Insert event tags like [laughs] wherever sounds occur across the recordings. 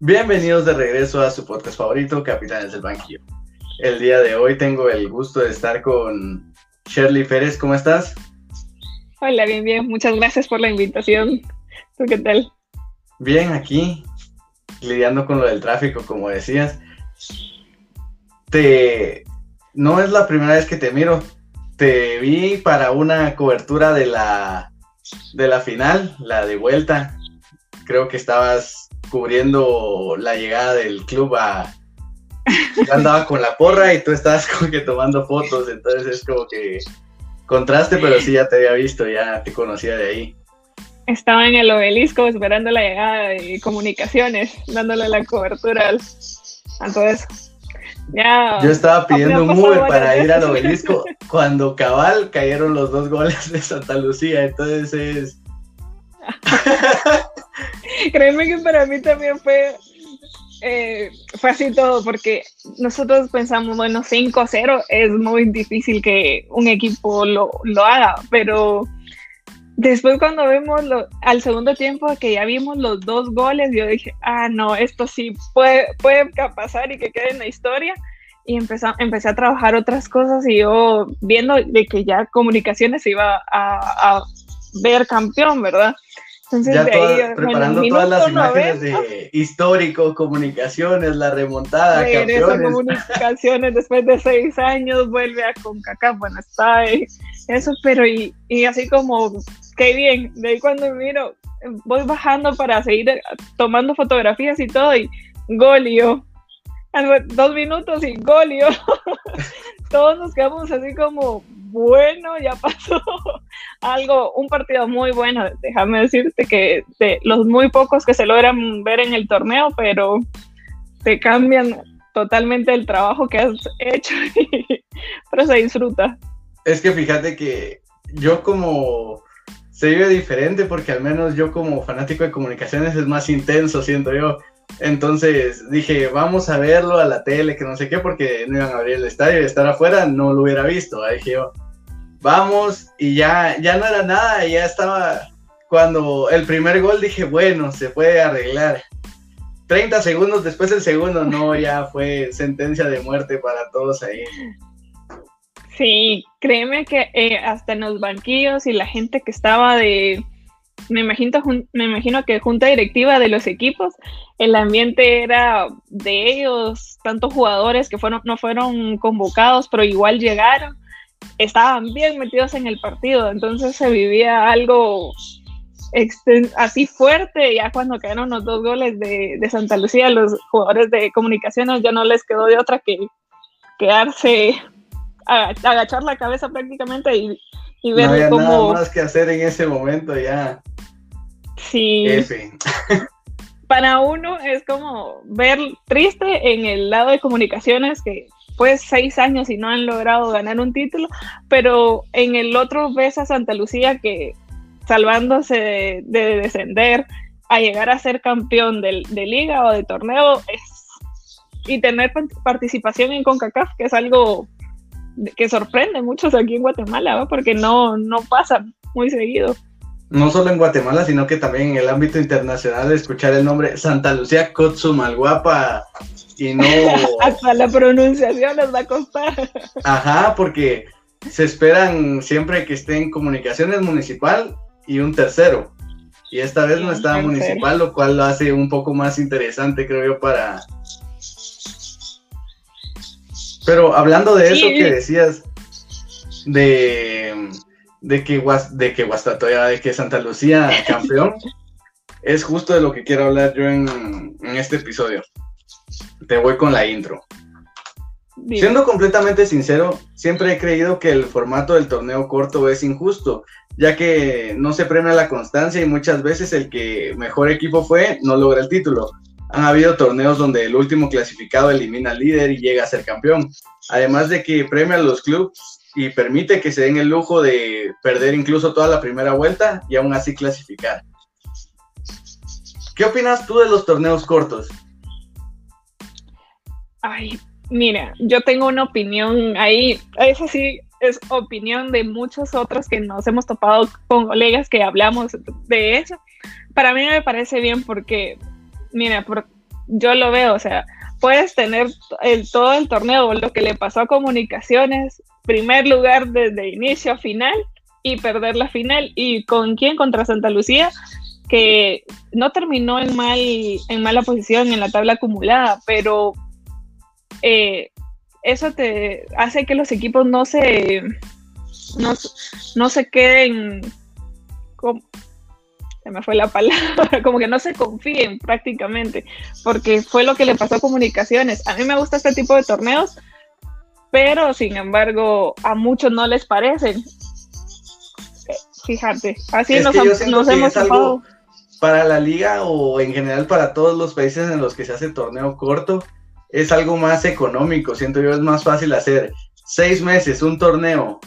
Bienvenidos de regreso a su podcast favorito, Capitanes del Banquillo. El día de hoy tengo el gusto de estar con Shirley Pérez. ¿Cómo estás? Hola, bien, bien. Muchas gracias por la invitación. ¿Tú qué tal? Bien, aquí, lidiando con lo del tráfico, como decías. Te... No es la primera vez que te miro. Te vi para una cobertura de la, de la final, la de vuelta. Creo que estabas cubriendo la llegada del club a... Yo andaba con la porra y tú estabas como que tomando fotos, entonces es como que contraste, pero sí ya te había visto, ya te conocía de ahí. Estaba en el obelisco esperando la llegada de comunicaciones, dándole la cobertura al, a todo eso. Ya, Yo estaba pidiendo un Uber para ir al obelisco [laughs] cuando cabal cayeron los dos goles de Santa Lucía, entonces es... [laughs] [laughs] Créeme que para mí también fue, eh, fue así todo, porque nosotros pensamos, bueno, 5-0 es muy difícil que un equipo lo, lo haga, pero después cuando vemos lo, al segundo tiempo que ya vimos los dos goles, yo dije, ah, no, esto sí puede, puede pasar y que quede en la historia. Y empezó, empecé a trabajar otras cosas y yo viendo de que ya comunicaciones iba a, a ver campeón, ¿verdad? Entonces, ya ahí, preparando todas las imágenes de histórico, comunicaciones, la remontada, campeones. comunicaciones después de seis años, vuelve a CONCACAF, bueno, está ahí, eso, pero y, y así como, qué bien, de ahí cuando miro, voy bajando para seguir tomando fotografías y todo, y golio, dos minutos y golio, [laughs] todos nos quedamos así como, bueno, ya pasó [laughs] algo, un partido muy bueno, déjame decirte que de los muy pocos que se logran ver en el torneo, pero te cambian totalmente el trabajo que has hecho, [laughs] pero se disfruta. Es que fíjate que yo como se vive diferente porque al menos yo como fanático de comunicaciones es más intenso, siento yo. Entonces dije, vamos a verlo a la tele, que no sé qué, porque no iban a abrir el estadio y estar afuera no lo hubiera visto. Ahí dije yo, vamos, y ya, ya no era nada, ya estaba, cuando el primer gol dije, bueno, se puede arreglar. 30 segundos después del segundo, no, ya fue sentencia de muerte para todos ahí. Sí, créeme que eh, hasta en los banquillos y la gente que estaba de, me imagino, me imagino que junta directiva de los equipos, el ambiente era de ellos, tantos jugadores que fueron, no fueron convocados, pero igual llegaron estaban bien metidos en el partido, entonces se vivía algo así fuerte, ya cuando quedaron los dos goles de, Santa Lucía, los jugadores de comunicaciones ya no les quedó de otra que quedarse, agachar la cabeza prácticamente y, y ver no había nada más que hacer en ese momento ya. Sí. [laughs] Para uno es como ver triste en el lado de comunicaciones que pues seis años y no han logrado ganar un título, pero en el otro ves a Santa Lucía que salvándose de, descender a llegar a ser campeón de, liga o de torneo y tener participación en CONCACAF, que es algo que sorprende muchos aquí en Guatemala, porque no, no pasa muy seguido. No solo en Guatemala, sino que también en el ámbito internacional, escuchar el nombre Santa Lucía Kotsumalguapa y no... [laughs] Hasta la pronunciación les va a costar. Ajá, porque se esperan siempre que esté en comunicaciones municipal y un tercero. Y esta vez no estaba municipal, lo cual lo hace un poco más interesante, creo yo, para... Pero hablando de eso que decías, de, de que, de que de que Santa Lucía campeón, [laughs] es justo de lo que quiero hablar yo en, en este episodio te voy con la intro. Siendo completamente sincero, siempre he creído que el formato del torneo corto es injusto, ya que no se premia la constancia y muchas veces el que mejor equipo fue no logra el título. Han habido torneos donde el último clasificado elimina al líder y llega a ser campeón, además de que premia a los clubes y permite que se den el lujo de perder incluso toda la primera vuelta y aún así clasificar. ¿Qué opinas tú de los torneos cortos? Ay, mira, yo tengo una opinión ahí, eso sí es opinión de muchos otros que nos hemos topado con colegas que hablamos de eso. Para mí me parece bien porque, mira, yo lo veo, o sea, puedes tener el, todo el torneo, lo que le pasó a comunicaciones, primer lugar desde inicio a final y perder la final. ¿Y con quién? Contra Santa Lucía, que no terminó en, mal, en mala posición en la tabla acumulada, pero eh, eso te hace que los equipos no se, no, se queden se me fue la palabra, [laughs] como que no se confíen prácticamente, porque fue lo que le pasó a Comunicaciones. A mí me gusta este tipo de torneos, pero sin embargo a muchos no les parecen. Fíjate, así nos, nos hemos topado. Para la liga o en general para todos los países en los que se hace torneo corto, es algo más económico, siento yo, es más fácil hacer seis meses un torneo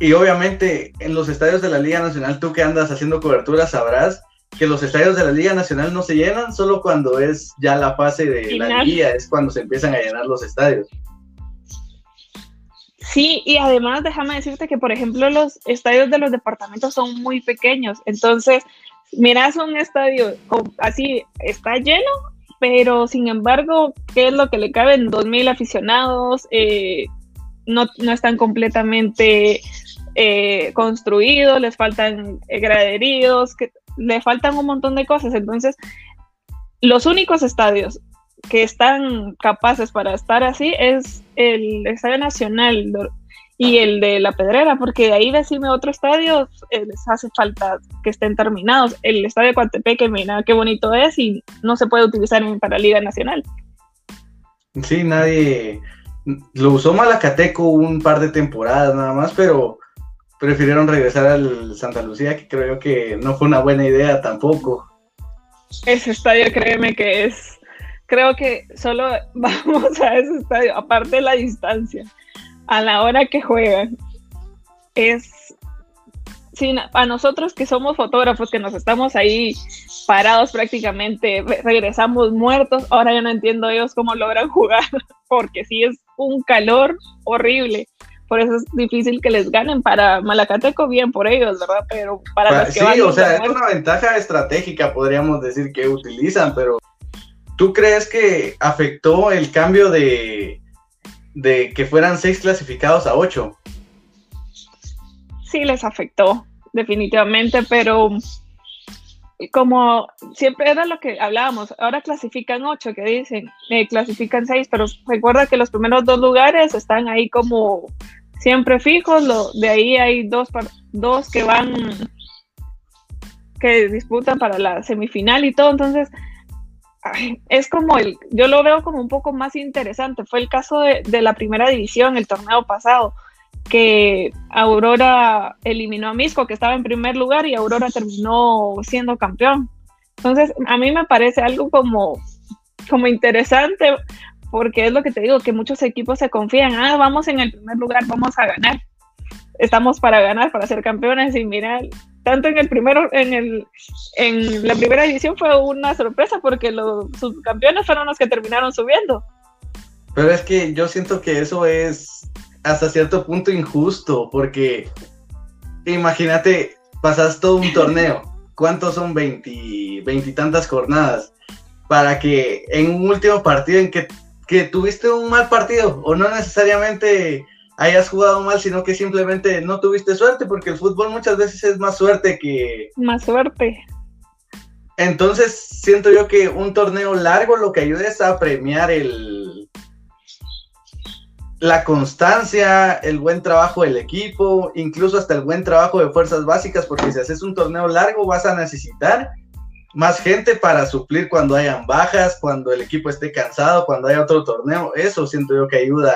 y obviamente en los estadios de la Liga Nacional, tú que andas haciendo cobertura sabrás que los estadios de la Liga Nacional no se llenan solo cuando es ya la fase de la liga, es cuando se empiezan a llenar los estadios. Sí, y además déjame decirte que, por ejemplo, los estadios de los departamentos son muy pequeños. Entonces, miras un estadio así, está lleno, pero sin embargo, ¿qué es lo que le caben? Dos mil aficionados, eh, no, no, están completamente eh, construidos, les faltan graderíos, que, le faltan un montón de cosas. Entonces, los únicos estadios que están capaces para estar así es el Estadio Nacional y el de La Pedrera, porque de ahí decime otro estadio, eh, les hace falta que estén terminados. El Estadio de Coatepeque, mira qué bonito es y no se puede utilizar para Liga Nacional. Sí, nadie lo usó Malacateco un par de temporadas nada más, pero prefirieron regresar al Santa Lucía, que creo que no fue una buena idea tampoco. Ese estadio, créeme que es, creo que solo [laughs] vamos a ese estadio, aparte de la distancia, a la hora que juegan, es sí, a nosotros que somos fotógrafos, que nos estamos ahí parados prácticamente, regresamos muertos, ahora yo no entiendo ellos cómo logran [laughs] jugar, porque sí es un calor horrible. Por eso es difícil que les ganen. Para Malacateco, bien por ellos, ¿verdad? Pero para, los que Sí, o sea, es una ventaja estratégica, podríamos decir, que utilizan, pero ¿tú crees que afectó el cambio de, de que fueran seis clasificados a ocho? sí les afectó, definitivamente, pero como siempre era lo que hablábamos, ahora clasifican ocho, que dicen, eh, clasifican seis, pero recuerda que los primeros dos lugares están ahí como siempre fijos, lo, de ahí hay dos, dos que van, que disputan para la semifinal y todo, entonces es como el, yo lo veo como un poco más interesante, fue el caso de, de la primera división el torneo pasado, que Aurora eliminó a Misco, que estaba en primer lugar, y Aurora terminó siendo campeón. Entonces, a mí me parece algo como, como interesante, porque es lo que te digo, que muchos equipos se confían, ah, vamos en el primer lugar, vamos a ganar. Estamos para ganar, para ser campeones, y mira, tanto en el primero, en el, en la primera división fue una sorpresa porque los subcampeones fueron los que terminaron subiendo. Pero es que yo siento que eso es hasta cierto punto injusto, porque imagínate, pasas todo un torneo, [laughs] ¿cuántos son 20, tantas jornadas? Para que en un último partido en que, que tuviste un mal partido, o no necesariamente hayas jugado mal, sino que simplemente no tuviste suerte, porque el fútbol muchas veces es más suerte que... Más suerte. Entonces siento yo que un torneo largo lo que ayuda es a premiar el, la constancia, el buen trabajo del equipo, incluso hasta el buen trabajo de fuerzas básicas, porque si haces un torneo largo vas a necesitar más gente para suplir cuando hayan bajas, cuando el equipo esté cansado, cuando haya otro torneo. Eso siento yo que ayuda.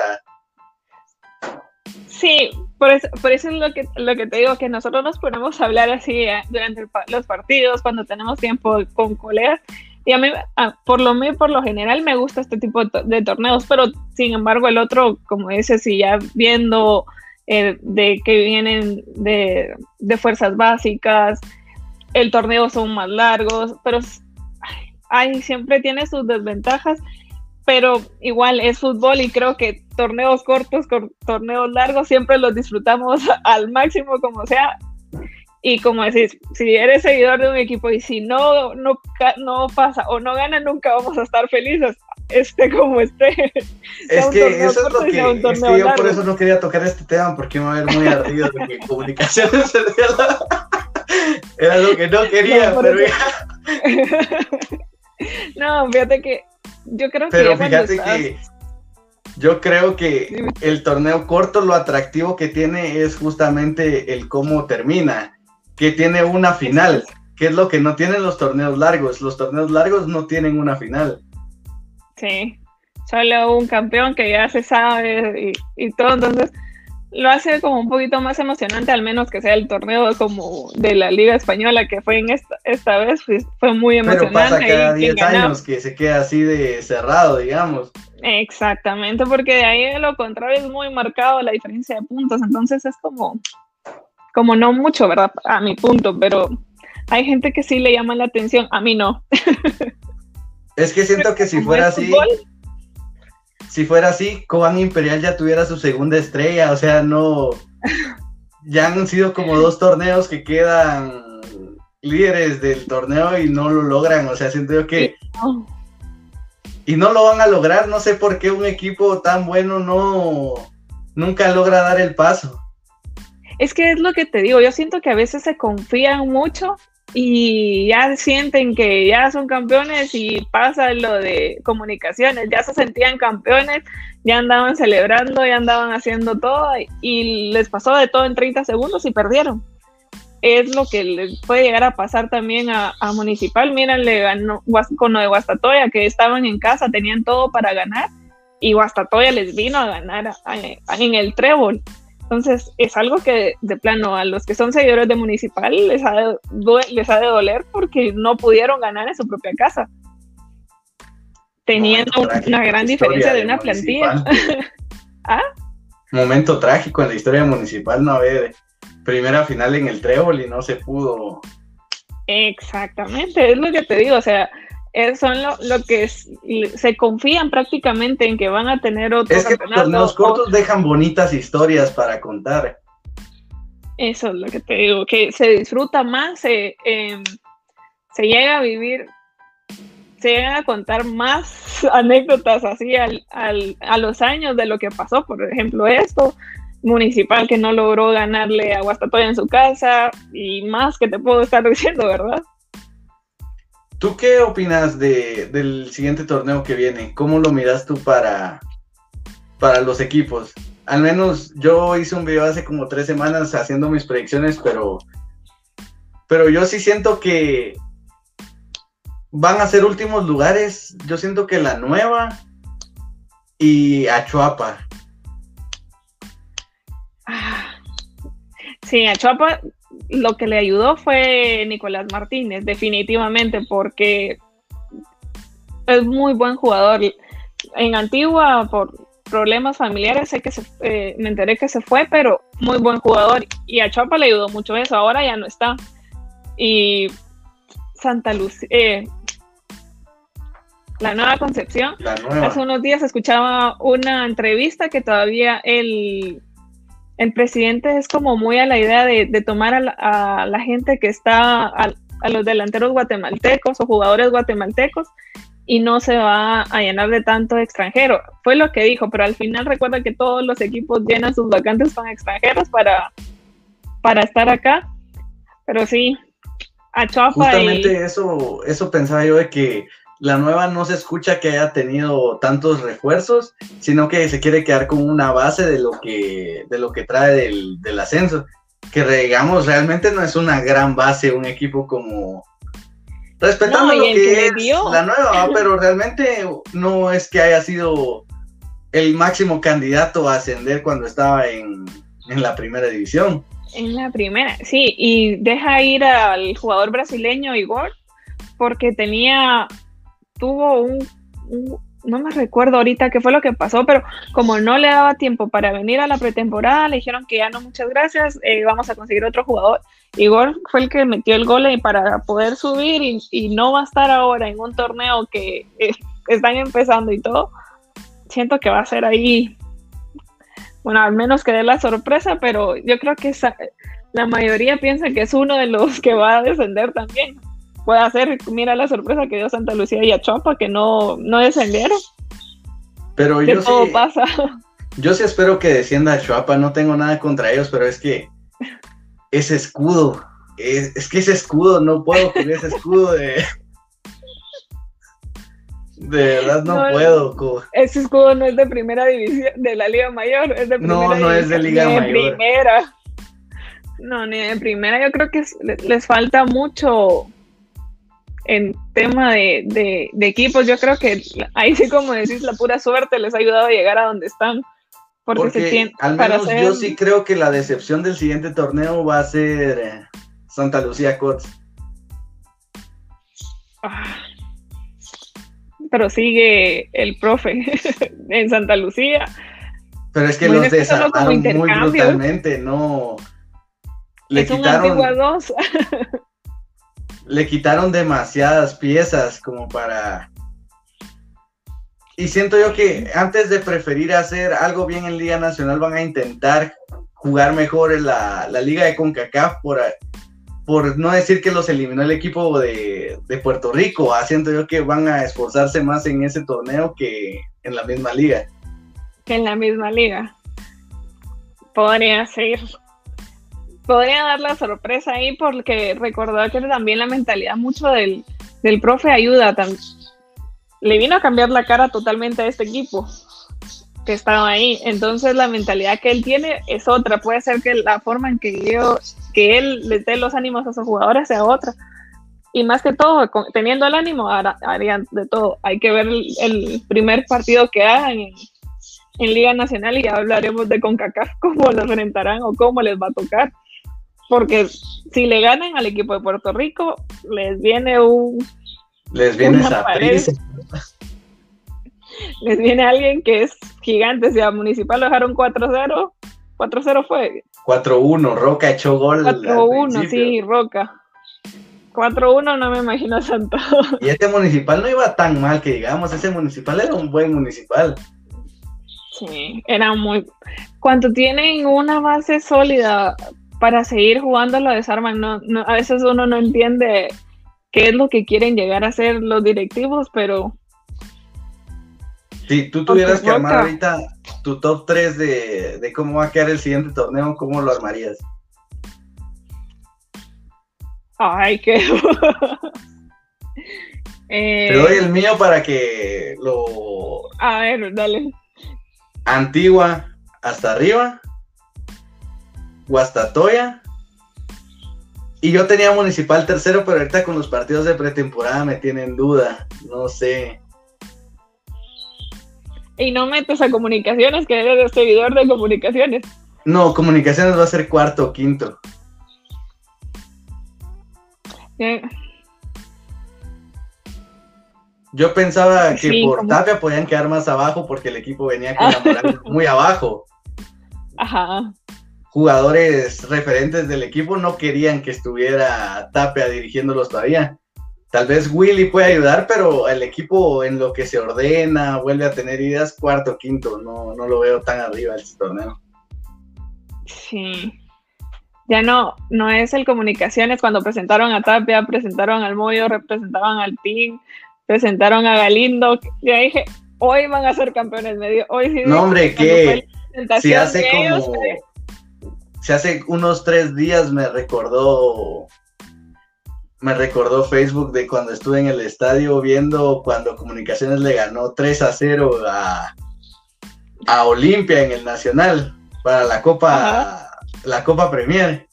Sí, por eso, por eso es lo que, lo que te digo, que nosotros nos ponemos a hablar así eh, durante los partidos, cuando tenemos tiempo con colegas, y a mí, por lo por lo general, me gusta este tipo de, torneos, pero sin embargo, el otro, como dices, si ya viendo eh, de que vienen de, fuerzas básicas, el torneo son más largos, pero ay, siempre tiene sus desventajas, pero igual es fútbol y creo que torneos cortos, torneos largos, siempre los disfrutamos [laughs] al máximo como sea. Y como decís, si eres seguidor de un equipo y si no, no, no pasa o no gana, nunca vamos a estar felices, esté como esté. [laughs] Es que eso es lo que, es que yo por eso no quería tocar este tema, porque me va a ver muy ardido de que [laughs] comunicaciones era lo que no quería, pero ya. [laughs] no, fíjate que yo creo que... Pero fíjate que yo creo que el torneo corto, lo atractivo que tiene es justamente el cómo termina que tiene una final, que es lo que no tienen los torneos largos. Los torneos largos no tienen una final. Sí, solo un campeón que ya se sabe y, todo, entonces lo hace como un poquito más emocionante, al menos que sea el torneo como de la Liga Española, que fue en esta, esta vez, pues, fue muy emocionante. Pero pasa cada 10 años que se queda así de cerrado, digamos. Exactamente, porque de ahí lo contrario es muy marcado la diferencia de puntos, entonces es como, como no mucho, ¿verdad? A mi punto, pero hay gente que sí le llama la atención, a mí no. Es que siento que si [laughs] fuera así, si fuera así, Coban Imperial ya tuviera su segunda estrella, o sea, no, ya han sido como dos torneos que quedan líderes del torneo y no lo logran, o sea, siento yo que... Y no lo van a lograr, no sé por qué un equipo tan bueno no nunca logra dar el paso. Es que es lo que te digo, yo siento que a veces se confían mucho y ya sienten que ya son campeones y pasa lo de comunicaciones, ya se sentían campeones, ya andaban celebrando, ya andaban haciendo todo y les pasó de todo en 30 segundos y perdieron. Es lo que les puede llegar a pasar también a, Municipal. Miren, le ganó con lo de Guastatoya, que estaban en casa, tenían todo para ganar y Guastatoya les vino a ganar en el trébol. Entonces, es algo que de plano a los que son seguidores de Municipal les ha de, les ha de doler porque no pudieron ganar en su propia casa. Teniendo una gran diferencia de, una plantilla. [laughs] ¿Ah? Momento trágico en la historia municipal no haber primera final en el trébol y no se pudo. Exactamente, es lo que te digo, o sea, son lo, que se confían prácticamente en que van a tener otro es que los torneos cortos dejan bonitas historias para contar. Eso es lo que te digo que se disfruta más se, em, se llega a vivir se llegan a contar más [laughs] anécdotas así al, al, a los años de lo que pasó por ejemplo esto municipal que no logró ganarle a Guastatoya en su casa y más que te puedo estar [laughs] diciendo verdad ¿Tú qué opinas de, del siguiente torneo que viene? ¿Cómo lo miras tú para, para los equipos? Al menos yo hice un video hace como tres semanas haciendo mis predicciones, pero, pero yo sí siento que van a ser últimos lugares. Yo siento que la nueva y Achuapa. Ah, sí, Achuapa lo que le ayudó fue Nicolás Martínez, definitivamente, porque es muy buen jugador. En Antigua, por problemas familiares, sé que eh, me enteré que se fue, pero muy buen jugador. Y a Chapa le ayudó mucho eso, ahora ya no está. Y Santa Lucía, eh, la nueva concepción. Hace unos días escuchaba una entrevista que todavía él el presidente es como muy a la idea de, tomar a la, gente que está, a, los delanteros guatemaltecos o jugadores guatemaltecos y no se va a llenar de tanto extranjero. Fue lo que dijo, pero al final recuerda que todos los equipos llenan sus vacantes con extranjeros para, para estar acá. Pero sí, a Chapa Justamente eso, eso pensaba yo de que la nueva no se escucha que haya tenido tantos refuerzos, sino que se quiere quedar con una base de lo que, de lo que trae del, ascenso. Que digamos, realmente no es una gran base, un equipo como respetando lo que, es la nueva, [laughs] pero realmente no es que haya sido el máximo candidato a ascender cuando estaba en, en la primera división. En la primera, sí, y deja ir al jugador brasileño Igor, porque tenía tuvo un, no me recuerdo ahorita qué fue lo que pasó, pero como no le daba tiempo para venir a la pretemporada, le dijeron que ya no, muchas gracias, eh, vamos a conseguir otro jugador. Igor fue el que metió el gol para poder subir y, no va a estar ahora en un torneo que eh, están empezando y todo. Siento que va a ser ahí, bueno, al menos que dé la sorpresa, pero yo creo que la mayoría piensa que es uno de los que va a descender también. Puede ser, mira la sorpresa que dio Santa Lucía y Achompa, que no, no descendieron. Pero que yo todo sí, pasa. yo sí espero que descienda a Chuapa, no tengo nada contra ellos, pero es que ese escudo, es, es que ese escudo, no puedo con ese escudo de... De verdad no, No, puedo. co- Ese escudo no es de primera división, de la Liga Mayor, es de No, primera no es de Liga ni de Mayor. primera. No, ni de primera. Yo creo que es- le- les falta mucho en tema de, de- de equipos. Yo creo que ahí sí, como decís, la pura suerte les ha ayudado a llegar a donde están. Porque, Porque se tiene, al para menos ser- yo sí creo que la decepción del siguiente torneo va a ser eh, Santa Lucía Cots. Ah. Pero sigue el profe [laughs] en Santa Lucía. Pero es que Bueno, los desarmaron muy brutalmente, no. Le es quitaron, dos. [laughs] le quitaron demasiadas piezas como para. Y siento yo que antes de preferir hacer algo bien en Liga Nacional, van a intentar jugar mejor en la, la Liga de CONCACAF por, por no decir que los eliminó el equipo de, de Puerto Rico. Ah, Siento yo que van a esforzarse más en ese torneo que en la misma liga. que en la misma liga. Podría ser. Podría dar la sorpresa ahí porque recordar que también la mentalidad mucho del, del profe ayuda. tam- Le vino a cambiar la cara totalmente a este equipo que estaba ahí. Entonces la mentalidad que él tiene es otra. Puede ser que la forma en que yo, que él les dé los ánimos a sus jugadores sea otra. Y más que todo, teniendo el ánimo, harían de todo. Hay que ver el, primer partido que hagan en, en Liga Nacional y ya hablaremos de CONCACAF, [laughs] cómo lo enfrentarán o cómo les va a tocar. Porque si le ganan al equipo de Puerto Rico, les viene un, Les viene esa prisa. [laughs] les viene alguien que es gigante. Si a Municipal lo dejaron 4-0, 4-0 fue 4-1, Roca echó gol. al 4-1, principio. sí, Roca. 4-1 no me imagino a Santo. Y este municipal no iba tan mal que digamos, ese municipal era un buen municipal. Sí, era muy... Cuando tienen una base sólida para seguir jugando lo desarman, no, no, a veces uno no entiende qué es lo que quieren llegar a hacer los directivos, pero Si tú tuvieras que armar ahorita tu top 3 de, de cómo va a quedar el siguiente torneo, ¿cómo lo armarías? ay, qué... Eh, [laughs] Te doy el mío para que lo A ver, dale. Antigua hasta arriba, Guastatoya. Y yo tenía Municipal tercero, pero ahorita con los partidos de pretemporada me tienen duda. No sé. Y no metes a comunicaciones, que eres seguidor de comunicaciones. No, Comunicaciones va a ser cuarto o quinto. Eh, Yo pensaba que Sí, por como- Tapia podían quedar más abajo porque el equipo venía con la moral [laughs] muy abajo. Ajá. Jugadores referentes del equipo no querían que estuviera Tapia dirigiéndolos todavía. Tal vez Willy puede ayudar, pero el equipo en lo que se ordena, vuelve a tener ideas, cuarto, quinto, no, no lo veo tan arriba este torneo. Sí. Ya no, no es el comunicaciones cuando presentaron a Tapia, presentaron al Moyo, representaban al Team, presentaron a Galindo. Ya dije, hoy van a ser campeones medio. Hoy sí. No, hombre, que si hace ellos, como... Si hace unos tres días me recordó... Me recordó Facebook de cuando estuve en el estadio viendo cuando Comunicaciones le ganó 3 a 0 a, a Olimpia en el Nacional para la Copa, la Copa Premier.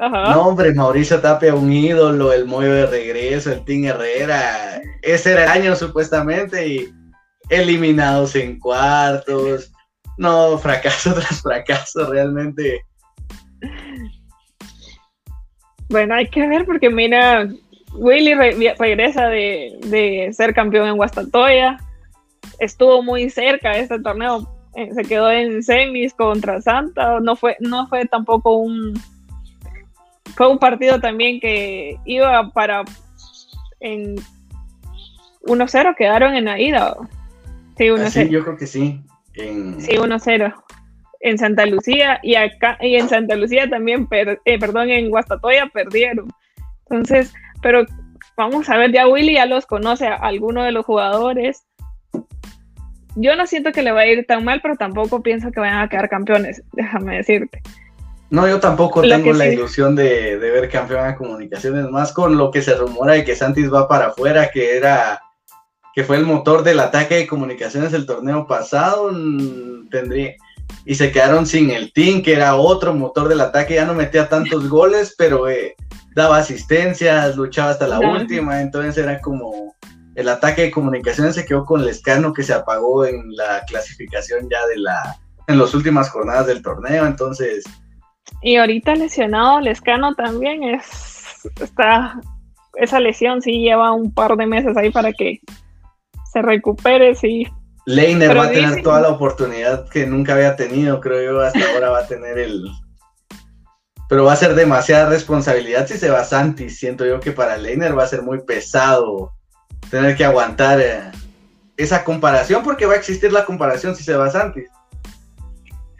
Ajá. No, hombre, Mauricio Tapia, un ídolo, el Moyo de regreso, el Team Herrera. Ese era el año supuestamente y eliminados en cuartos. No, fracaso [laughs] tras fracaso, realmente. Bueno, hay que ver porque mira, Willy re- regresa de, de ser campeón en Guastatoya. Estuvo muy cerca de este torneo. eh, se quedó en semis contra Santa. No fue, no fue tampoco un. Fue un partido también que iba para. En 1-0 quedaron en la ida. Sí, 1-0. Así, yo creo que sí. En- Sí, 1-0. en Santa Lucía y acá y en Santa Lucía también, eh, perdón, en Guastatoya perdieron. Entonces, pero vamos a ver, ya Willy ya los conoce a alguno de los jugadores. Yo no siento que le va a ir tan mal, pero tampoco pienso que vayan a quedar campeones, [laughs] déjame decirte. No, yo tampoco tengo la ilusión de, de, ver campeón a comunicaciones, más con lo que se rumora de que Santis va para afuera, que era que fue el motor del ataque de comunicaciones el torneo pasado, mm, tendría, y se quedaron sin el team, que era otro motor del ataque, ya no metía tantos [laughs] goles, pero eh, daba asistencias, luchaba hasta la última, entonces era como el ataque de comunicaciones se quedó con Lescano que se apagó en la clasificación ya de la en las últimas jornadas del torneo, entonces y ahorita lesionado Lescano también es está esa lesión sí lleva un par de meses ahí para que se recupere, sí. Leiner va a tener toda la oportunidad que nunca había tenido, creo yo, hasta ahora va a tener el... Pero va a ser demasiada responsabilidad si se va Santi. Siento yo que para Leiner va a ser muy pesado tener que aguantar eh, esa comparación, porque va a existir la comparación si se va Santi.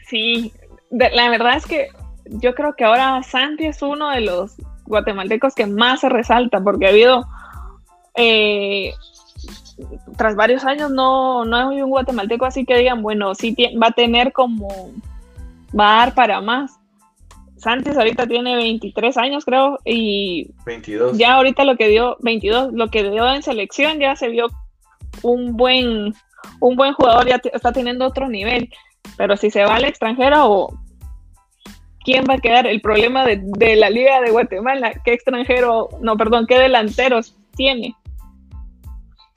Sí, la verdad es que yo creo que ahora Santi es uno de los guatemaltecos que más se resalta, porque ha habido eh, tras varios años no, no hay un guatemalteco así que digan, bueno, sí va a tener como, va a dar para más. Sánchez ahorita tiene 23 años, creo, y 22. ya ahorita lo que dio, 22, lo que dio en selección ya se vio un buen, un buen jugador, ya está teniendo otro nivel. Pero si se va al extranjero, ¿quién va a quedar? El problema de, de la Liga de Guatemala, ¿qué extranjero, no, perdón, qué delanteros tiene?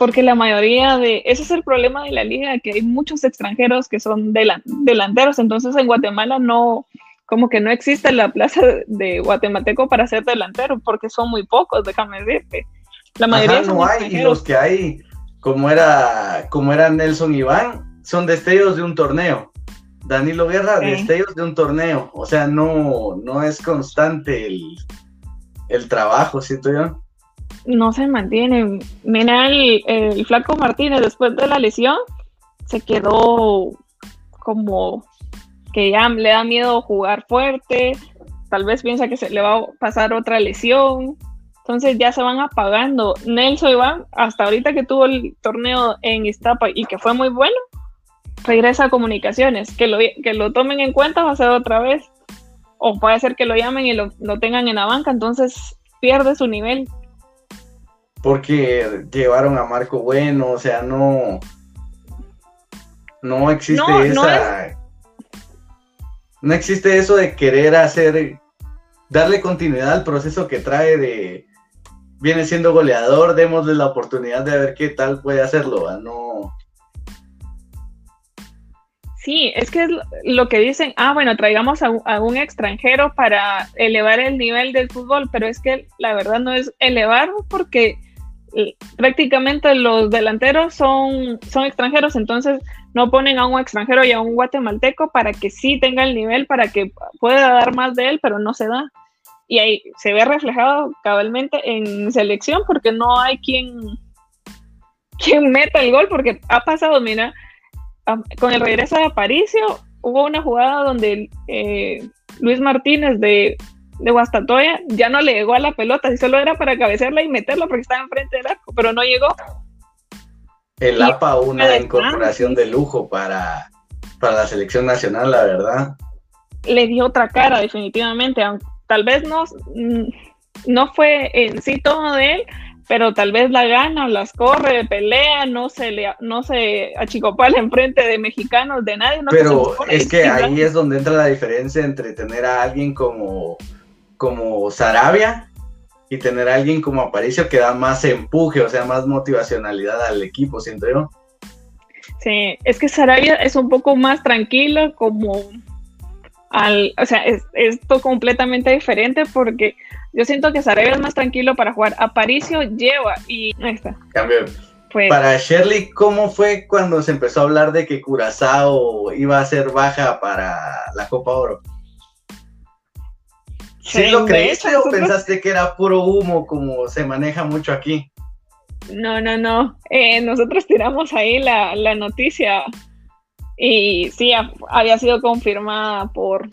Porque la mayoría de, ese es el problema de la liga, que hay muchos extranjeros que son delanteros, entonces en Guatemala no, como que no existe la plaza de guatemalteco para ser delantero, porque son muy pocos, déjame decirte. La mayoría no hay, y los que hay, como era, como era Nelson Iván, son destellos de un torneo. Danilo Guerra, destellos de un torneo. O sea, no, no es constante el, el trabajo, ¿siento yo? No se mantiene. Mira, el, Flaco Martínez después de la lesión se quedó como que ya le da miedo jugar fuerte, tal vez piensa que se le va a pasar otra lesión, entonces ya se van apagando. Nelson Iván, hasta ahorita que tuvo el torneo en Iztapa y que fue muy bueno, regresa a comunicaciones, que lo, que lo tomen en cuenta va a ser otra vez, o puede ser que lo llamen y lo, lo tengan en la banca, entonces pierde su nivel porque llevaron a Marco Bueno, o sea, no, no existe esa, no, existe eso de querer hacer, darle continuidad al proceso que trae de, viene siendo goleador, démosle la oportunidad de ver qué tal puede hacerlo, no. Sí, es que es lo que dicen, ah, bueno, traigamos a, a, un extranjero para elevar el nivel del fútbol, pero es que la verdad no es elevar porque prácticamente los delanteros son, son extranjeros, entonces no ponen a un extranjero y a un guatemalteco para que sí tenga el nivel, para que pueda dar más de él, pero no se da. Y ahí se ve reflejado cabalmente en selección porque no hay quien, quien meta el gol, porque ha pasado, mira, con el regreso de Aparicio, hubo una jugada donde eh, Luis Martínez de de Guastatoya ya no le llegó a la pelota, si solo era para cabecearla y meterla porque estaba enfrente del arco, pero no llegó. El APA, una incorporación de lujo para, para la selección nacional, la verdad. Le dio otra cara, definitivamente. Tal vez no, mm, no fue en sí todo de él, pero tal vez la gana, las corre, pelea, no se le, no se achicopala enfrente de mexicanos, de nadie. pero es que ahí es donde entra la diferencia entre tener a alguien como como Sarabia y tener a alguien como Aparicio que da más empuje, o sea, más motivacionalidad al equipo, siento yo. Sí, es que Sarabia es un poco más tranquilo, como al, o sea, es esto completamente diferente porque yo siento que Sarabia es más tranquilo para jugar. Aparicio lleva y ahí está. Cambio. Pues, para Shirley, ¿cómo fue cuando se empezó a hablar de que Curazao iba a ser baja para la Copa Oro? ¿Sí lo creíste o pensaste que era puro humo como se maneja mucho aquí? No, no, no. Eh, nosotros tiramos ahí la, noticia y sí, había sido confirmada por,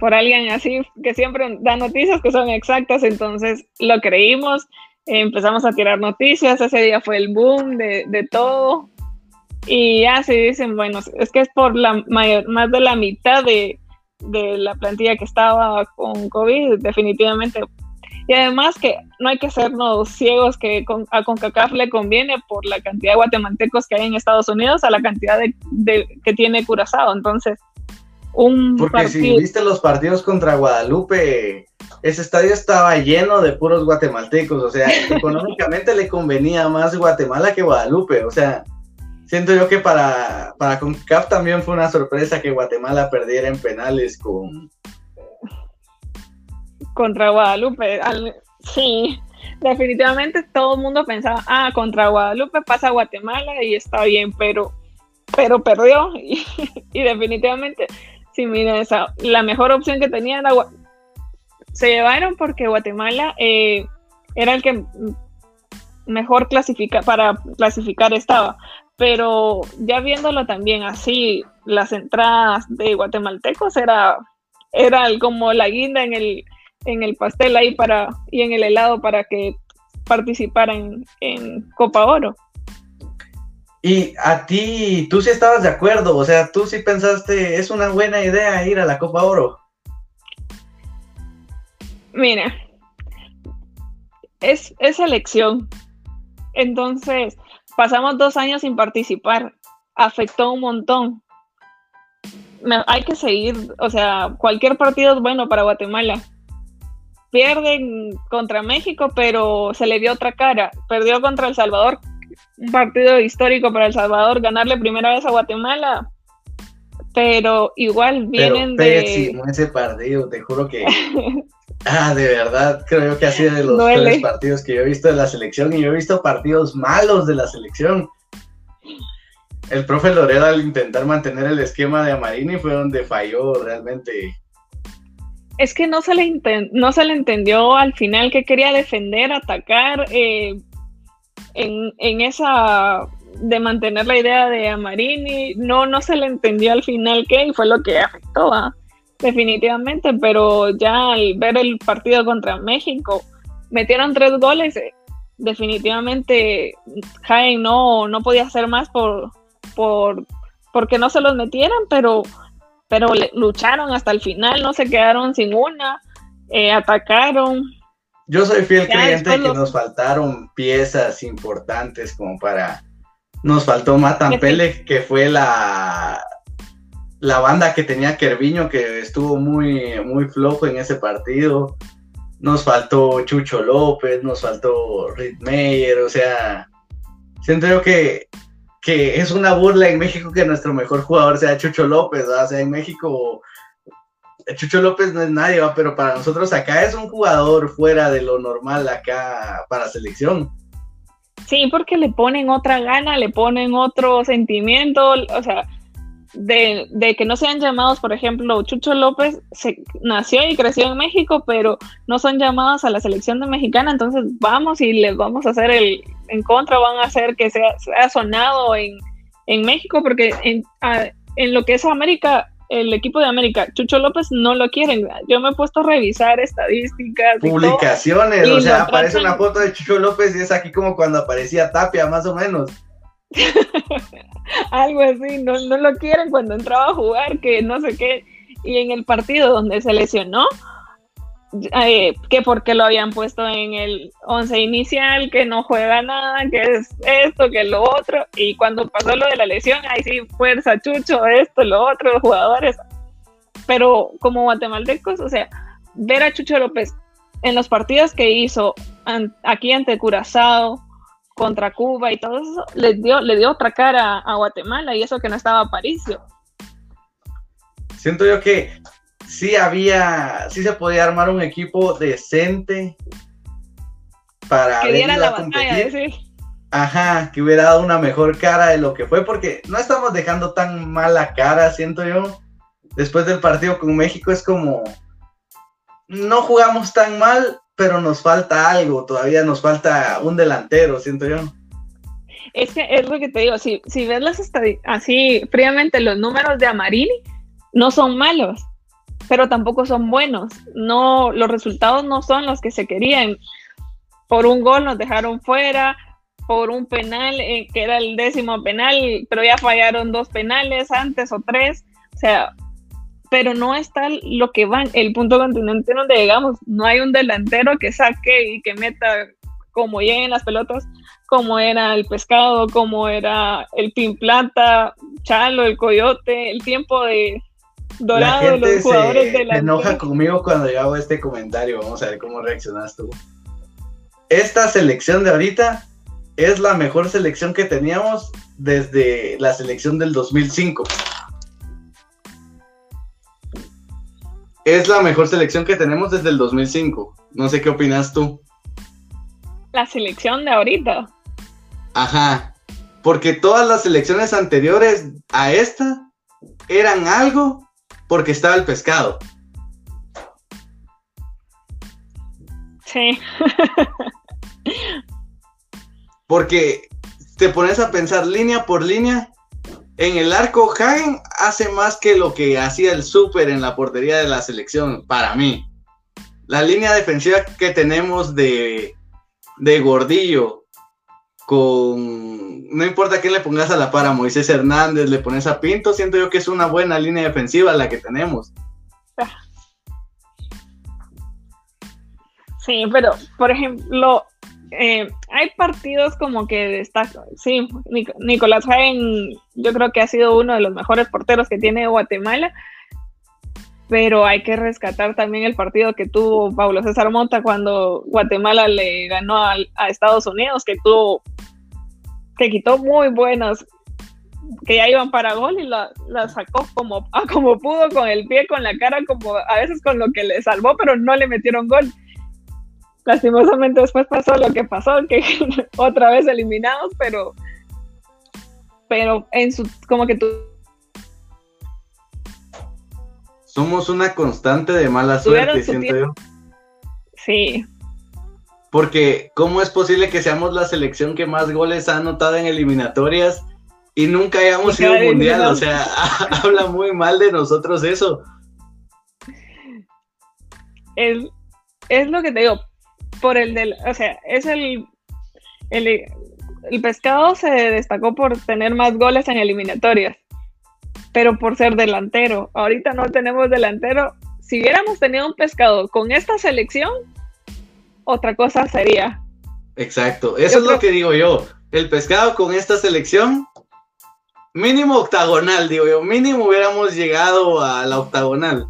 por alguien así que siempre da noticias que son exactas, entonces lo creímos, empezamos a tirar noticias, ese día fue el boom de, de todo y ya se dicen, bueno, es que es por la mayor, más de la mitad de, de la plantilla que estaba con COVID, definitivamente y además que no hay que sernos ciegos que a CONCACAF le conviene por la cantidad de guatemaltecos que hay en Estados Unidos a la cantidad de, que tiene Curazao. Entonces, un Porque si viste los partidos contra Guadalupe, ese estadio estaba lleno de puros guatemaltecos. O sea, [laughs] económicamente le convenía más Guatemala que Guadalupe. O sea, siento yo que para, para CONCACAF también fue una sorpresa que Guatemala perdiera en penales con contra Guadalupe. sí, definitivamente todo el mundo pensaba, ah, contra Guadalupe pasa Guatemala y está bien, pero, pero perdió [laughs] y, definitivamente, sí, mira, esa, la mejor opción que tenía era se llevaron porque Guatemala eh, era el que mejor clasifica para clasificar estaba, pero ya viéndolo también así, las entradas de guatemaltecos era era como la guinda en el en el pastel ahí para y en el helado para que participaran en Copa Oro. Y a ti, tú sí estabas de acuerdo, o sea, tú sí pensaste, es una buena idea ir a la Copa Oro. Mira, es, es elección. Entonces, pasamos dos años sin participar, afectó un montón. hay que seguir, o sea, cualquier partido es bueno para Guatemala pierden contra México, pero se le dio otra cara. Perdió contra El Salvador, un partido histórico para El Salvador, ganarle primera vez a Guatemala. Pero igual vienen de. ese partido, te juro que. [laughs] ah, de verdad, creo que ha sido de los peores partidos que yo he visto de la selección y yo he visto partidos malos de la selección. El profe Loredo al intentar mantener el esquema de Amarini fue donde falló realmente. Es que no se le, no se le entendió al final que quería defender, atacar, eh, en, esa de mantener la idea de Amarini, no, no se le entendió al final qué y fue lo que afectó, definitivamente, pero ya al ver el partido contra México, metieron tres goles, eh, definitivamente Jaén no, no podía hacer más por, por porque no se los metieran, pero pero lucharon hasta el final, no se quedaron sin una, eh, atacaron. Yo soy fiel creyente de que nos faltaron piezas importantes como para... Nos faltó Matan Pele, que fue la, la banda que tenía Kerviño, que estuvo muy, muy flojo en ese partido. Nos faltó Chucho López, nos faltó Rick Meyer, o sea, siento yo que que es una burla en México que nuestro mejor jugador sea Chucho López, o sea, en México Chucho López no es nadie, pero para nosotros acá es un jugador fuera de lo normal acá para selección. Sí, porque le ponen otra gana, le ponen otro sentimiento, o sea, de, de, que no sean llamados, por ejemplo, Chucho López se, nació y creció en México, pero no son llamados a la selección de mexicana, entonces vamos y les vamos a hacer el en contra, van a hacer que sea, sonado en, en, México, porque en, en lo que es América, el equipo de América, Chucho López no lo quieren. Yo me he puesto a revisar estadísticas. Publicaciones, o sea, aparece una foto de Chucho López y es aquí como cuando aparecía Tapia, más o menos. [laughs] Algo así, no, no lo quieren cuando entraba a jugar, que no sé qué. Y en el partido donde se lesionó, eh, que porque lo habían puesto en el once inicial, que no juega nada, que es esto, que lo otro, y cuando pasó lo de la lesión, ahí sí, fuerza, chucho, esto, lo otro, los jugadores. Pero como guatemaltecos, o sea, ver a Chucho López en los partidos que hizo aquí ante Curazao, contra Cuba y todo eso, le dio, le dio otra cara a Guatemala y eso que no estaba Paricio. Siento yo que sí había, sí se podía armar un equipo decente para que diera la batalla, sí. Ajá, que hubiera dado una mejor cara de lo que fue, porque no estamos dejando tan mala cara, siento yo. Después del partido con México es como, no jugamos tan mal, pero nos falta algo, todavía nos falta un delantero, siento yo. es que es lo que te digo, si, si ves las así fríamente los números de Amarini, no son malos, pero tampoco son buenos. No, los resultados no son los que se querían. Por un gol nos dejaron fuera, por un penal, eh, que era el décimo penal, pero ya fallaron dos penales antes o tres. O sea, pero no está lo que van, el punto continente donde llegamos. No hay un delantero que saque y que meta como lleguen las pelotas, como era el pescado, como era el pin plata, Chalo, el coyote, el tiempo de dorado los jugadores de la. Se enoja conmigo cuando yo hago este comentario. Vamos a ver cómo reaccionas tú. Esta selección de ahorita es la mejor selección que teníamos desde la selección del 2005. Es la mejor selección que tenemos desde el 2005. No sé qué opinas tú. La selección de ahorita. Ajá. Porque todas las selecciones anteriores a esta eran algo porque estaba el pescado. Sí. [laughs] Porque te pones a pensar línea por línea. En el arco, Hagen hace más que lo que hacía el Super en la portería de la selección, para mí. La línea defensiva que tenemos de, de Gordillo, con. No importa quién le pongas a la para, Moisés Hernández, le pones a Pinto, siento yo que es una buena línea defensiva la que tenemos. Sí, pero, por ejemplo, eh, hay partidos como que destacan. Sí, Nicolás Jaén, yo creo que ha sido uno de los mejores porteros que tiene Guatemala, pero hay que rescatar también el partido que tuvo Pablo César Monta cuando Guatemala le ganó a, Estados Unidos, que tuvo, que quitó muy buenas, que ya iban para gol y la, sacó como, [laughs] como pudo, con el pie, con la cara, como a veces con lo que le salvó, pero no le metieron gol lastimosamente después pasó lo que pasó, que [laughs] otra vez eliminados, pero, pero en su, como que tú... Somos una constante de mala suerte, siento yo. Sí. Porque, ¿cómo es posible que seamos la selección que más goles ha anotado en eliminatorias y nunca hayamos sido mundial? O sea, [laughs] habla muy mal de nosotros eso. Es, es lo que te digo, por el del, o sea, es el, el, pescado se destacó por tener más goles en eliminatorias, pero por ser delantero. Ahorita no tenemos delantero. Si hubiéramos tenido un pescado con esta selección, otra cosa sería. Exacto, eso es lo que digo yo. El pescado con esta selección, mínimo octagonal, digo yo, mínimo hubiéramos llegado a la octagonal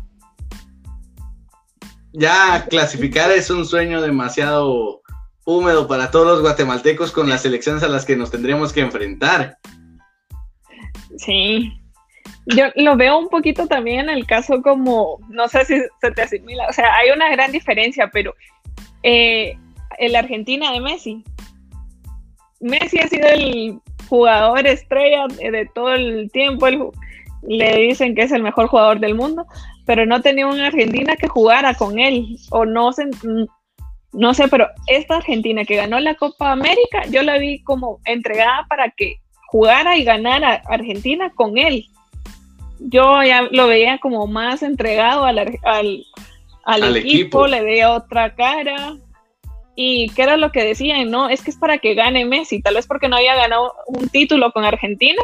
ya clasificar es un sueño demasiado húmedo para todos los guatemaltecos con las elecciones a las que nos tendríamos que enfrentar. Sí. Yo lo veo un poquito también en el caso como, no sé si se te asimila, o sea, hay una gran diferencia, pero eh, el Argentina de Messi. Messi ha sido el jugador estrella de todo el tiempo, le dicen que es el mejor jugador del mundo, pero no tenía una Argentina que jugara con él, o no sé, no sé, pero esta Argentina que ganó la Copa América, yo la vi como entregada para que jugara y ganara Argentina con él. Yo ya lo veía como más entregado al, al, equipo, le veía otra cara. Y qué era lo que decían, no, es que es para que gane Messi, tal vez porque no había ganado un título con Argentina,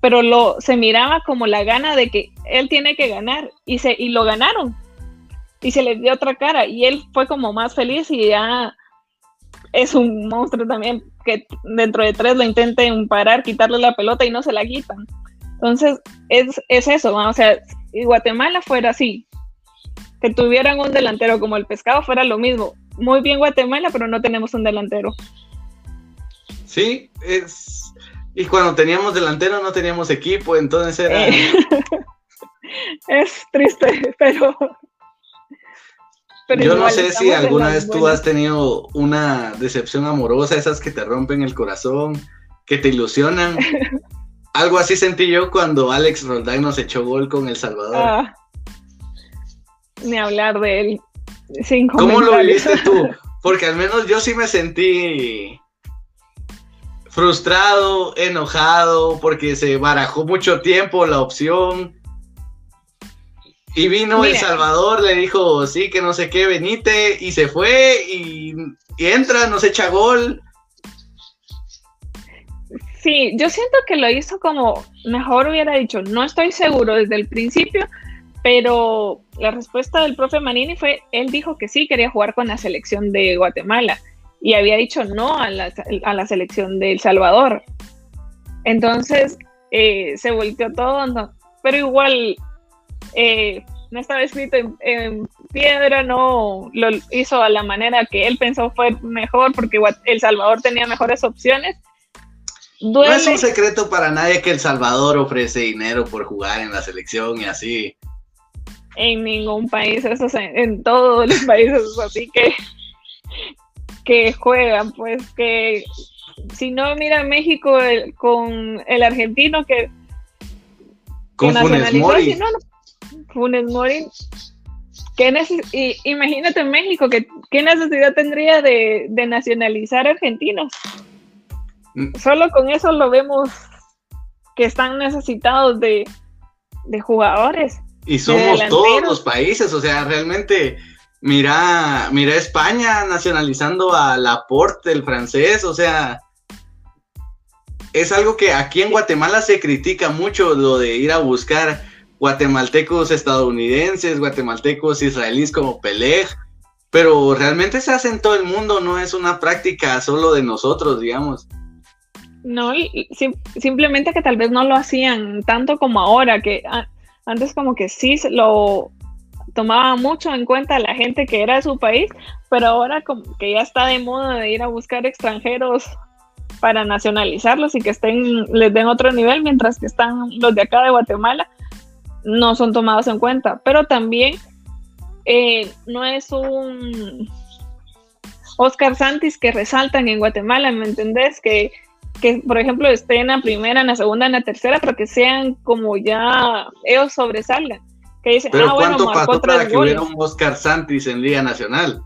pero lo, se miraba como la gana de que él tiene que ganar y, se, y lo ganaron. Y se le dio otra cara y él fue como más feliz y ya es un monstruo también que dentro de tres lo intenten parar, quitarle la pelota y no se la quitan. Entonces, es, eso, o sea, Guatemala fuera así, que tuvieran un delantero como el pescado fuera lo mismo. Muy bien Guatemala, pero no tenemos un delantero. Sí, es y cuando teníamos delantero no teníamos equipo, entonces era... Eh, [laughs] es triste, pero... Yo no sé si alguna vez tú has tenido una decepción amorosa, esas que te rompen el corazón, que te ilusionan. [laughs] Algo así sentí yo cuando Alex Roldán nos echó gol con El Salvador. Ah, ni hablar de él. ¿Cómo lo viviste tú? [laughs] Porque al menos yo sí me sentí frustrado, enojado, porque se barajó mucho tiempo la opción. Y vino El Salvador, le dijo, sí, que no sé qué, venite, y se fue, y, y entra, nos echa gol. Sí, yo siento que lo hizo como mejor hubiera dicho, no estoy seguro desde el principio, pero la respuesta del profe Manini fue, él dijo que sí quería jugar con la selección de Guatemala y había dicho no a la, a la selección de El Salvador. Entonces eh, se volteó todo, pero igual eh, no estaba escrito en, piedra, no lo hizo a la manera que él pensó fue mejor porque El Salvador tenía mejores opciones. No es un secreto para nadie que El Salvador ofrece dinero por jugar en la selección y así. En ningún país, eso en todos los [laughs] países, así que que juegan, pues que si no mira México con el argentino que, con Funes Mori. no, Funes Mori. y, imagínate México, que, ¿qué necesidad tendría de, nacionalizar argentinos? Mm. Solo con eso lo vemos que están necesitados de, de jugadores. Y somos todos los países, o sea, realmente Mira, mira España nacionalizando a Laporte, el francés, o sea, es algo que aquí en Guatemala se critica mucho, lo de ir a buscar guatemaltecos estadounidenses, guatemaltecos israelíes como Peleg, pero realmente se hace en todo el mundo, no es una práctica solo de nosotros, digamos. No, simplemente que tal vez no lo hacían tanto como ahora, que antes como que sí lo tomaba mucho en cuenta la gente que era de su país, pero ahora como que ya está de moda de ir a buscar extranjeros para nacionalizarlos y que estén, les den otro nivel, mientras que están los de acá de Guatemala, no son tomados en cuenta. Pero también eh, no es un Oscar Santis que resaltan en Guatemala, ¿me entendés? Que, que, por ejemplo, estén en la primera, en la segunda, en la tercera, pero que sean como ya ellos sobresalgan. Pero ah, ¿cuánto pasó para que hubiera un Oscar Santis en Liga Nacional?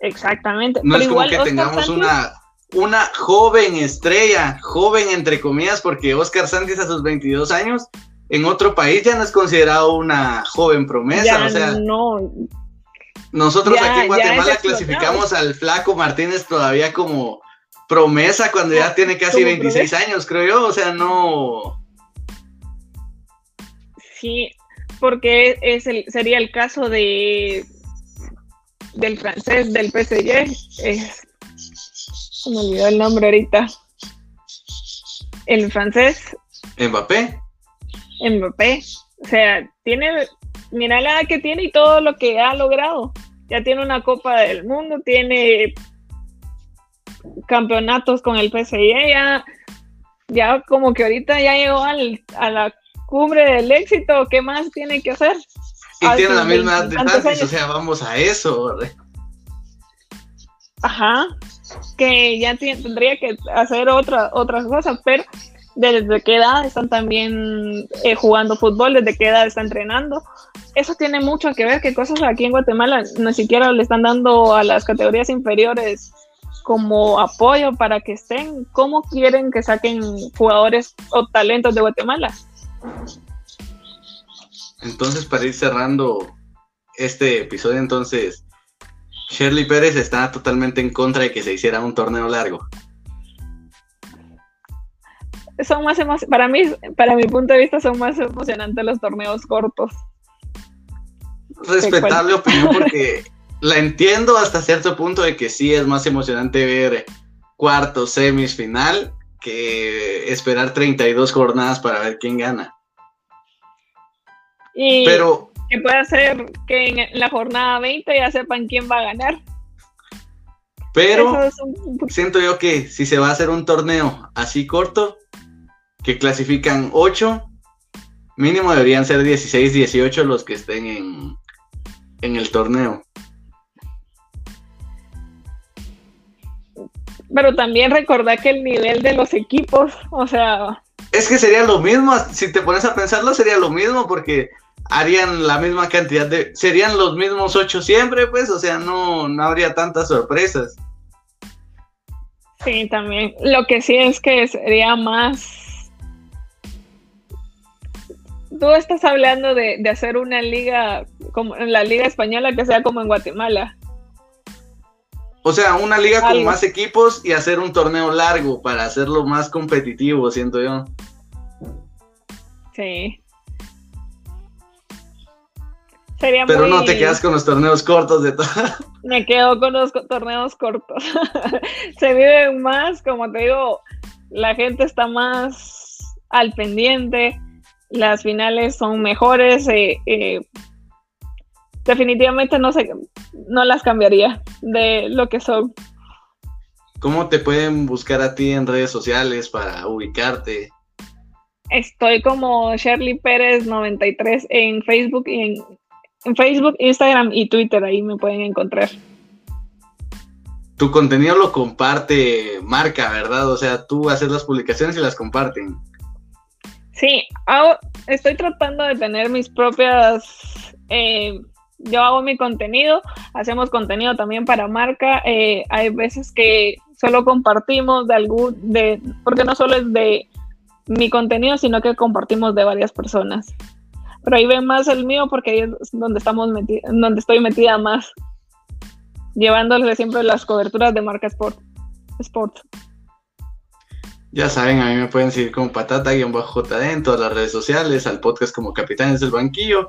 Exactamente. No es como que tengamos una, una joven estrella, joven entre comillas, porque Oscar Santis a sus 22 años en otro país ya no es considerado una joven promesa. o sea, no. Nosotros aquí en Guatemala clasificamos al Flaco Martínez todavía como promesa cuando ya tiene casi 26 años, creo yo. O sea, no. Sí, porque es el, sería el caso de del francés del PSG. Es, me olvidó el nombre ahorita. El francés. Mbappé. Mbappé. O sea, tiene, mira la edad que tiene y todo lo que ha logrado. Ya tiene una Copa del Mundo, tiene campeonatos con el PSG, ya, ya como que ahorita ya llegó al, a la cumbre del éxito, ¿qué más tiene que hacer? Y tiene la misma edad de antes, o sea, vamos a eso. Ajá, que ya tendría que hacer otra, otras cosas, pero desde qué edad están también eh, jugando fútbol, desde qué edad están entrenando. Eso tiene mucho que ver, que cosas aquí en Guatemala ni siquiera le están dando a las categorías inferiores como apoyo para que estén. ¿Cómo quieren que saquen jugadores o talentos de Guatemala? Entonces, para ir cerrando este episodio, entonces, Shirley Pérez está totalmente en contra de que se hiciera un torneo largo. Son más para mí, para mi punto de vista, son más emocionantes los torneos cortos. Respetable opinión [laughs] porque la entiendo hasta cierto punto de que sí es más emocionante ver cuarto, semis, final que esperar 32 jornadas para ver quién gana. Y Pero, que puede ser que en la jornada 20 ya sepan quién va a ganar. Pero siento yo que si se va a hacer un torneo así corto, que clasifican 8, mínimo deberían ser 16, 18 los que estén en, en el torneo. Pero también recordar que el nivel de los equipos, o sea... Es que sería lo mismo, si te pones a pensarlo, sería lo mismo porque harían la misma cantidad de... Serían los mismos ocho siempre, pues, o sea, no, no habría tantas sorpresas. Sí, también. Lo que sí es que sería más. Tú estás hablando de, de hacer una liga como en la liga española que sea como en Guatemala. O sea, una liga con más equipos y hacer un torneo largo para hacerlo más competitivo, siento yo. Sí. Pero no te quedas con los torneos cortos de todo. [laughs] Me quedo con los torneos cortos. [laughs] Se viven más, como te digo, la gente está más al pendiente, las finales son mejores. Eh, eh, definitivamente no sé, no las cambiaría de lo que son. ¿Cómo te pueden buscar a ti en redes sociales para ubicarte? Estoy como Shirley Pérez 93 en Facebook y en, en Facebook, Instagram y Twitter, ahí me pueden encontrar. Tu contenido lo comparte marca, ¿verdad? O sea, tú haces las publicaciones y las comparten. Sí, estoy tratando de tener mis propias eh, yo hago mi contenido, hacemos contenido también para marca. Eh, hay veces que solo compartimos de algún, de, porque no solo es de mi contenido, sino que compartimos de varias personas. Pero ahí ven más el mío porque ahí es donde estamos donde estoy metida más, llevándole siempre las coberturas de marca Sport. Sport. Ya saben, a mí me pueden seguir como patata-jd en todas las redes sociales, al podcast como Capitanes del Banquillo